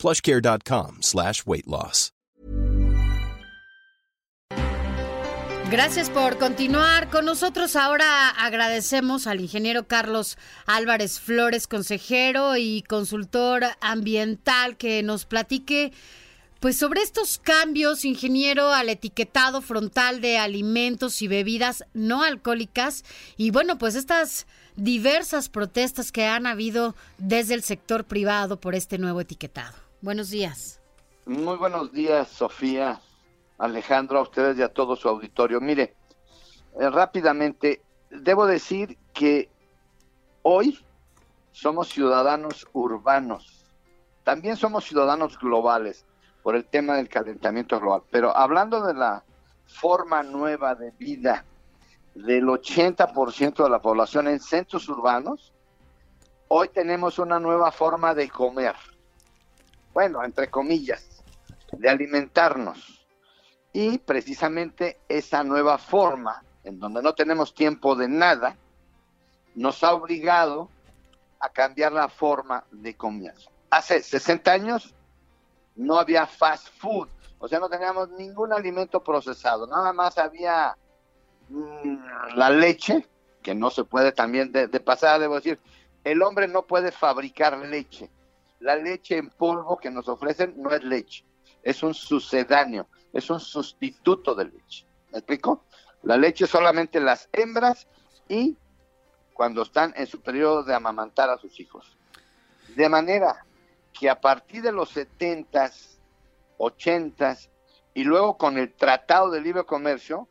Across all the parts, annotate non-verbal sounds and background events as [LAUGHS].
plushcare.com slash weight loss. Gracias por continuar con nosotros. Ahora agradecemos al ingeniero Carlos Álvarez Flores, consejero y consultor ambiental, que nos platique pues sobre estos cambios, ingeniero, al etiquetado frontal de alimentos y bebidas no alcohólicas y bueno, pues estas diversas protestas que han habido desde el sector privado por este nuevo etiquetado. Buenos días. Muy buenos días, Sofía, Alejandro, a ustedes y a todo su auditorio. Mire, eh, rápidamente, debo decir que hoy somos ciudadanos urbanos, también somos ciudadanos globales por el tema del calentamiento global, pero hablando de la forma nueva de vida del 80% de la población en centros urbanos, hoy tenemos una nueva forma de comer bueno, entre comillas, de alimentarnos. Y precisamente esa nueva forma, en donde no tenemos tiempo de nada, nos ha obligado a cambiar la forma de comer. Hace 60 años no había fast food, o sea, no teníamos ningún alimento procesado, nada más había mm, la leche, que no se puede también de, de pasada, debo decir, el hombre no puede fabricar leche, la leche en polvo que nos ofrecen no es leche, es un sucedáneo, es un sustituto de leche. ¿Me explico? La leche solamente las hembras y cuando están en su periodo de amamantar a sus hijos. De manera que a partir de los 70s, 80s y luego con el Tratado de Libre Comercio,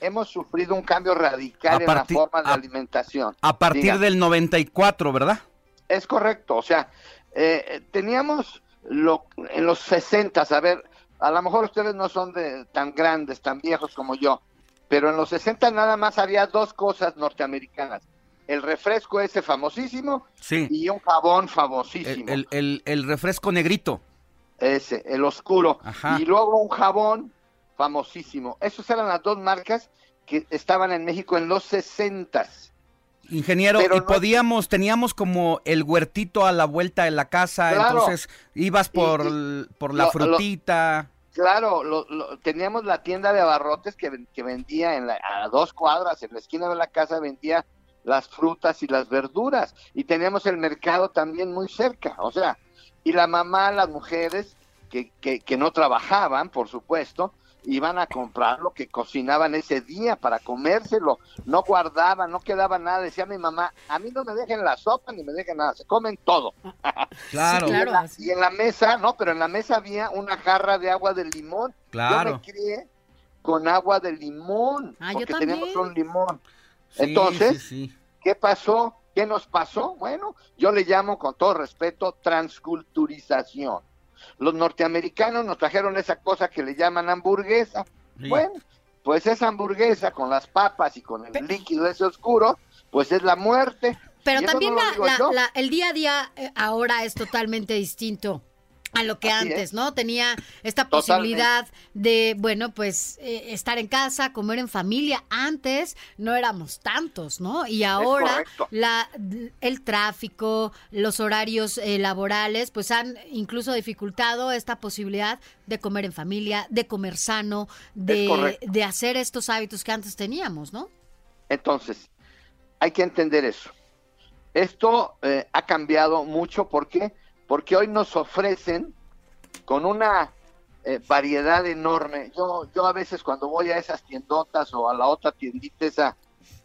hemos sufrido un cambio radical en la forma de alimentación. A partir del 94, ¿verdad? Es correcto, o sea, eh, teníamos lo, en los 60, a ver, a lo mejor ustedes no son de tan grandes, tan viejos como yo, pero en los 60 nada más había dos cosas norteamericanas. El refresco ese famosísimo y un jabón famosísimo. El, refresco negrito. Ese, el oscuro. Y luego un jabón famosísimo. Esas eran las dos marcas que estaban en México en los 60. Ingeniero, y podíamos, teníamos como el huertito a la vuelta de la casa, entonces ibas por, por la frutita. claro, teníamos la tienda de abarrotes que, vendía en a dos cuadras, en la esquina de la casa vendía las frutas y las verduras, y teníamos el mercado también muy cerca, o sea, y la mamá, las mujeres que, que, que no trabajaban, por supuesto, iban a comprar lo que cocinaban ese día para comérselo, no guardaban, no quedaba nada, decía mi mamá, a mí no me dejen la sopa ni me dejen nada, se comen todo. [LAUGHS] Claro. y, en la, mesa, no, pero en la mesa había una jarra de agua de limón. Claro. Yo me crié con agua de limón, ah, porque teníamos un limón. Entonces, ¿qué pasó? ¿Qué nos pasó? Bueno, yo le llamo con todo respeto transculturización los norteamericanos nos trajeron esa cosa que le llaman hamburguesa. Bueno, pues esa hamburguesa con las papas y con el líquido ese oscuro, pues es la muerte. Pero también el día a día eh, ahora es totalmente distinto a lo que antes, ¿no? Tenía esta posibilidad de, bueno, pues eh, estar en casa, comer en familia. Antes no éramos tantos, ¿no? Y ahora la, el tráfico, los horarios eh, laborales, pues han incluso dificultado esta posibilidad de comer en familia, de comer sano, de, de hacer estos hábitos que antes teníamos, ¿no? Entonces, hay que entender eso. Esto eh, ha cambiado mucho porque porque hoy nos ofrecen con una eh, variedad enorme. Yo, yo a veces cuando voy a esas tiendotas o a la otra tiendita esa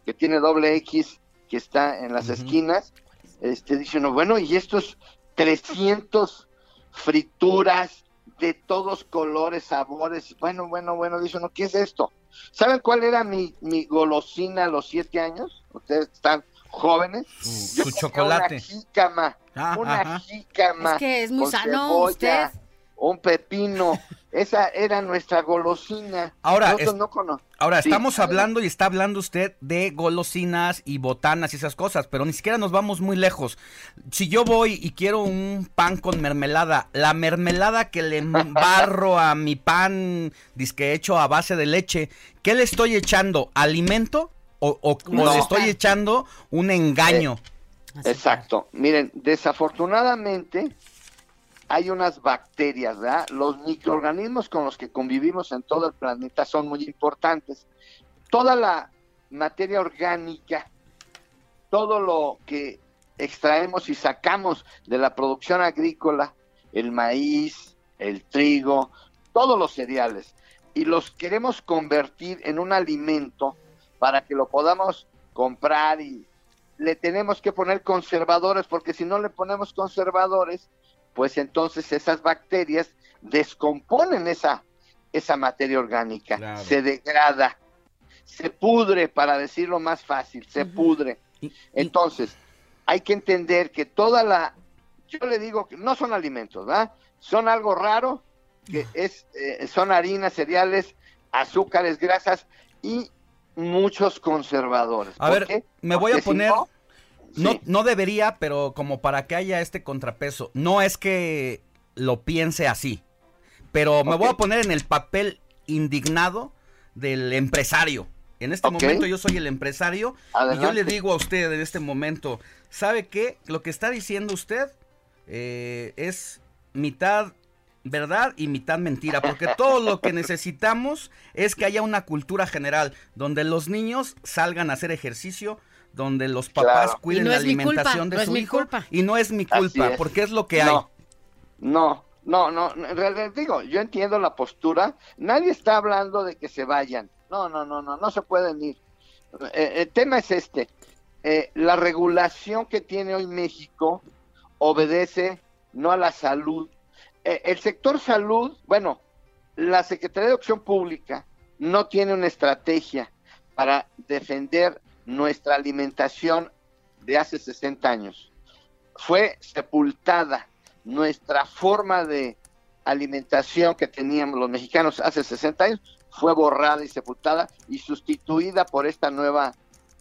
que tiene doble X que está en las esquinas, este, dicen, bueno, y estos 300 frituras de todos colores, sabores, bueno, bueno, bueno, dicen, no, ¿qué es esto? ¿Saben cuál era mi, mi golosina a los siete años? Ustedes están jóvenes. Su, chocolate. Una jícama, ah, una jícama. Es que es muy sano usted. un pepino. [LAUGHS] Esa era nuestra golosina. Ahora, ahora estamos hablando y está hablando usted de golosinas y botanas y esas cosas, pero ni siquiera nos vamos muy lejos. Si yo voy y quiero un pan con mermelada, la mermelada que le [LAUGHS] embarro a mi pan disque hecho a base de leche, ¿qué le estoy echando? ¿Alimento? ¿O, le estoy echando un engaño? Eh, exacto. Miren, desafortunadamente hay unas bacterias, ¿verdad? Los microorganismos con los que convivimos en todo el planeta son muy importantes. Toda la materia orgánica, todo lo que extraemos y sacamos de la producción agrícola, el maíz, el trigo, todos los cereales, y los queremos convertir en un alimento para que lo podamos comprar y le tenemos que poner conservadores, porque si no le ponemos conservadores, pues entonces esas bacterias descomponen esa, esa materia orgánica, se degrada, se pudre, para decirlo más fácil, se pudre. Entonces, hay que entender que toda la, yo le digo que no son alimentos, ¿verdad? Son algo raro, que es, eh, son harinas, cereales, azúcares, grasas y muchos conservadores. A ver, me voy a poner... No, no debería, pero como para que haya este contrapeso. No es que lo piense así, pero me voy a poner en el papel indignado del empresario. En este momento yo soy el empresario y yo le digo a usted en este momento, ¿sabe qué? Lo que está diciendo usted eh, es mitad verdad y mitad mentira, porque todo lo que necesitamos es que haya una cultura general donde los niños salgan a hacer ejercicio, donde los papás cuiden la alimentación de su hijo y no es mi culpa, porque es lo que hay. No, no, no, en realidad digo, yo entiendo la postura, nadie está hablando de que se vayan, no, no, no, no, no se pueden ir. Eh, el tema es este, eh, la regulación que tiene hoy México obedece no a la salud. Eh, el sector salud, bueno, la Secretaría de Opción Pública no tiene una estrategia para defender nuestra alimentación de hace 60 años. Fue sepultada nuestra forma de alimentación que teníamos los mexicanos hace 60 años, fue borrada y sepultada y sustituida por esta nueva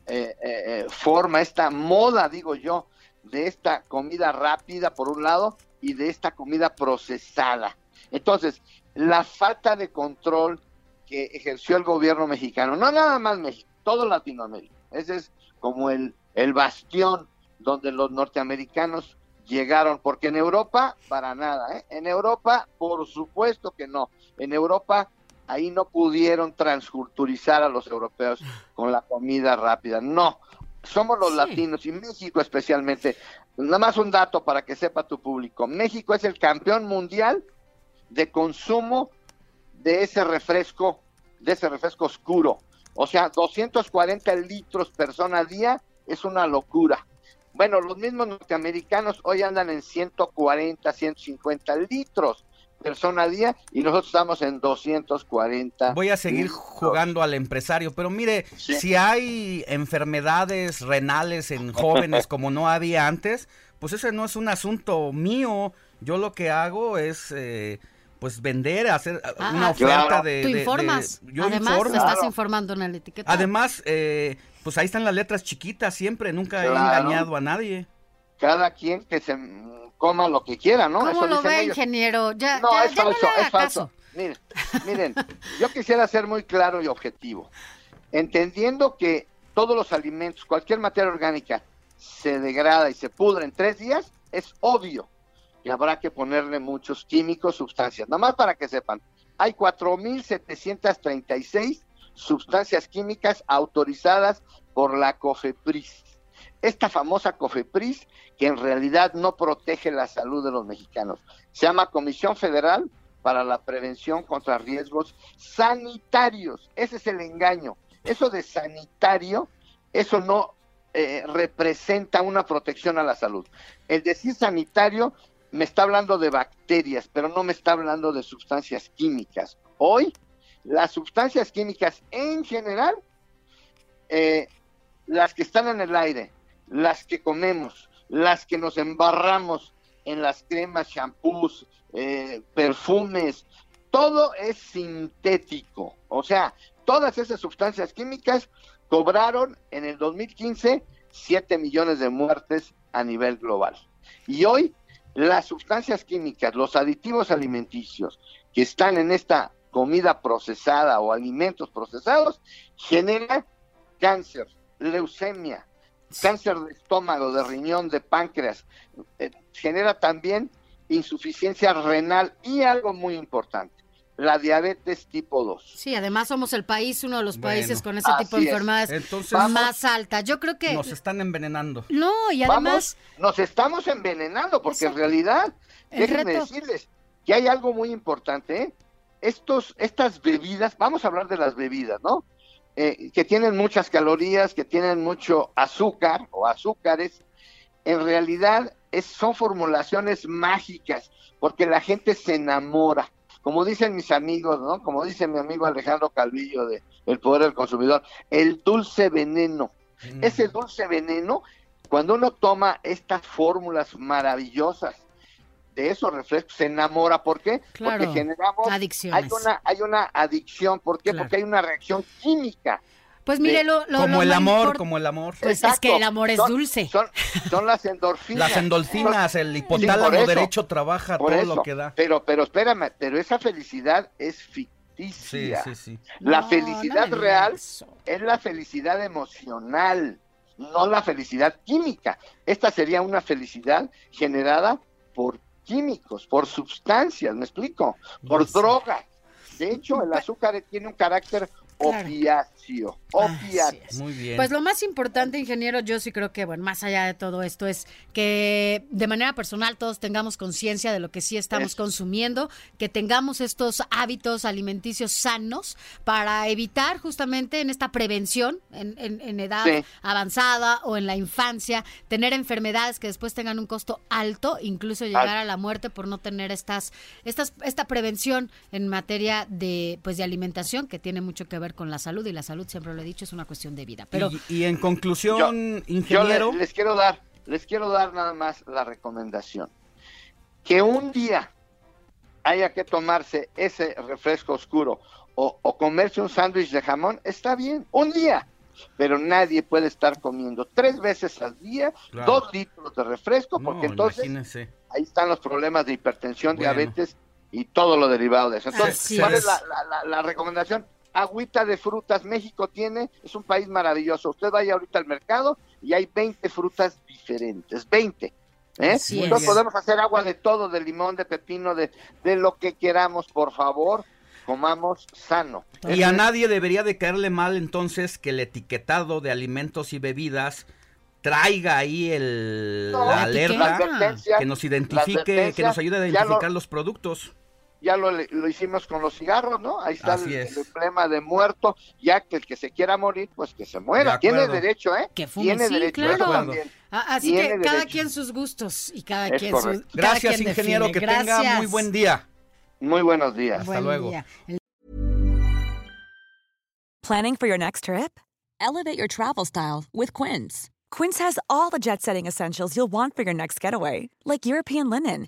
eh, eh, forma, esta moda, digo yo, de esta comida rápida por un lado y de esta comida procesada. Entonces, la falta de control que ejerció el gobierno mexicano, no nada más México, todo Latinoamérica, ese es como el, el bastión donde los norteamericanos llegaron, porque en Europa, para nada, ¿eh? en Europa, por supuesto que no, en Europa ahí no pudieron transculturizar a los europeos con la comida rápida, no, somos los latinos y México especialmente, nada más un dato para que sepa tu público, México es el campeón mundial de consumo de ese refresco, de ese refresco oscuro, o sea, 240 litros persona a día es una locura. Bueno, los mismos norteamericanos hoy andan en 140, 150 litros persona a día y nosotros estamos en 240. Voy a seguir jugando al empresario, pero mire, si hay enfermedades renales en jóvenes [LAUGHS] como no había antes, pues ese no es un asunto mío. Yo lo que hago es... Eh, pues vender, hacer ah, una oferta de, Tú informas. Además, estás informando en la etiqueta. Además, eh, pues ahí están las letras chiquitas siempre, nunca he engañado a nadie. Cada quien que se coma lo que quiera, ¿no? ¿Cómo lo ve, ingeniero? Ya, no, es falso, es falso. Miren, miren, yo quisiera ser muy claro y objetivo. Entendiendo que todos los alimentos, cualquier materia orgánica, se degrada y se pudre en tres días, es obvio y habrá que ponerle muchos químicos, sustancias. Nada más para que sepan, hay 4.736 sustancias químicas autorizadas por la COFEPRIS. Esta famosa COFEPRIS, que en realidad no protege la salud de los mexicanos, se llama Comisión Federal para la Prevención contra Riesgos Sanitarios. Ese es el engaño. Eso de sanitario, eso no eh, representa una protección a la salud. El decir sanitario me está hablando de bacterias, pero no me está hablando de sustancias químicas. Hoy, las sustancias químicas en general, eh, las que están en el aire, las que comemos, las que nos embarramos en las cremas, shampoos, eh, perfumes, todo es sintético. O sea, todas esas sustancias químicas cobraron en el 2015 7 millones de muertes a nivel global. Y hoy las sustancias químicas, los aditivos alimenticios que están en esta comida procesada o alimentos procesados, generan cáncer, leucemia, cáncer de estómago, de riñón, de páncreas, eh, genera también insuficiencia renal y algo muy importante, la diabetes tipo 2. Sí, además somos el país, uno de los países con ese tipo de enfermedades más alta. Yo creo que... Nos están envenenando. No, y además... nos estamos envenenando porque en realidad, déjenme decirles que hay algo muy importante. ¿eh? Estos, estas bebidas, vamos a hablar de las bebidas, ¿no? Eh, que tienen muchas calorías, que tienen mucho azúcar o azúcares, en realidad es, son formulaciones mágicas, porque la gente se enamora. Como dicen mis amigos, ¿no? Como dice mi amigo Alejandro Calvillo de El Poder del Consumidor, el dulce veneno. Mm. Ese dulce veneno, cuando uno toma estas fórmulas maravillosas de esos refrescos se enamora. ¿Por qué? Porque generamos... Adicciones. Hay una, hay una adicción. ¿Por qué? Porque hay una reacción química. Pues mire, lo, como el amor, como el amor. Pues es que el amor es dulce. Son, las endorfinas. Las endorfinas, el hipotálamo derecho trabaja todo lo que da. Pero, pero espérame, pero esa felicidad es ficticia. Sí, sí, sí. La felicidad real es la felicidad emocional, no la felicidad química. Esta sería una felicidad generada por químicos, por sustancias, ¿me explico? Por drogas. De hecho, el azúcar tiene un carácter opiáceo. Opiáceo. Muy bien. Pues lo más importante, ingeniero, yo sí creo que, bueno, más allá de todo esto, es que de manera personal todos tengamos conciencia de lo que sí estamos consumiendo, que tengamos estos hábitos alimenticios sanos para evitar justamente en esta prevención, en, edad avanzada o en la infancia, tener enfermedades que después tengan un costo alto, incluso llegar a la muerte por no tener estas, estas, esta prevención en materia de, pues, de alimentación que tiene mucho que ver con la salud y la salud, siempre lo he dicho, es una cuestión de vida. Pero y, en conclusión, ingeniero, les, quiero dar, les quiero dar nada más la recomendación. Que un día haya que tomarse ese refresco oscuro o, comerse un sándwich de jamón, está bien, un día, pero nadie puede estar comiendo tres veces al día dos litros de refresco, porque entonces ahí están los problemas de hipertensión, diabetes y todo lo derivado de eso. Entonces, ¿cuál es la recomendación? Agüita de frutas. México tiene, es un país maravilloso. Usted vaya ahorita al mercado y hay 20 frutas diferentes, 20. ¿eh? podemos hacer agua de todo, de limón, de pepino, de, de lo que queramos, por favor. Comamos sano. Y a nadie debería de caerle mal entonces que el etiquetado de alimentos y bebidas traiga ahí el, la alerta que nos identifique, que nos ayude a identificar los productos ya lo, lo, hicimos con los cigarros, ¿no? Ahí está el, problema de muerto, ya que el que se quiera morir, pues que se muera. Tiene derecho, ¿eh? Que Tiene derecho. Claro. Ah, así que cada quien sus gustos y cada quien sus... Gracias, ingeniero, que tenga muy buen día. Muy buenos días. Hasta luego. Planning for your next trip? Elevate your travel style with Quince. Quince has all the jet-setting essentials you'll want for your next getaway, like European linen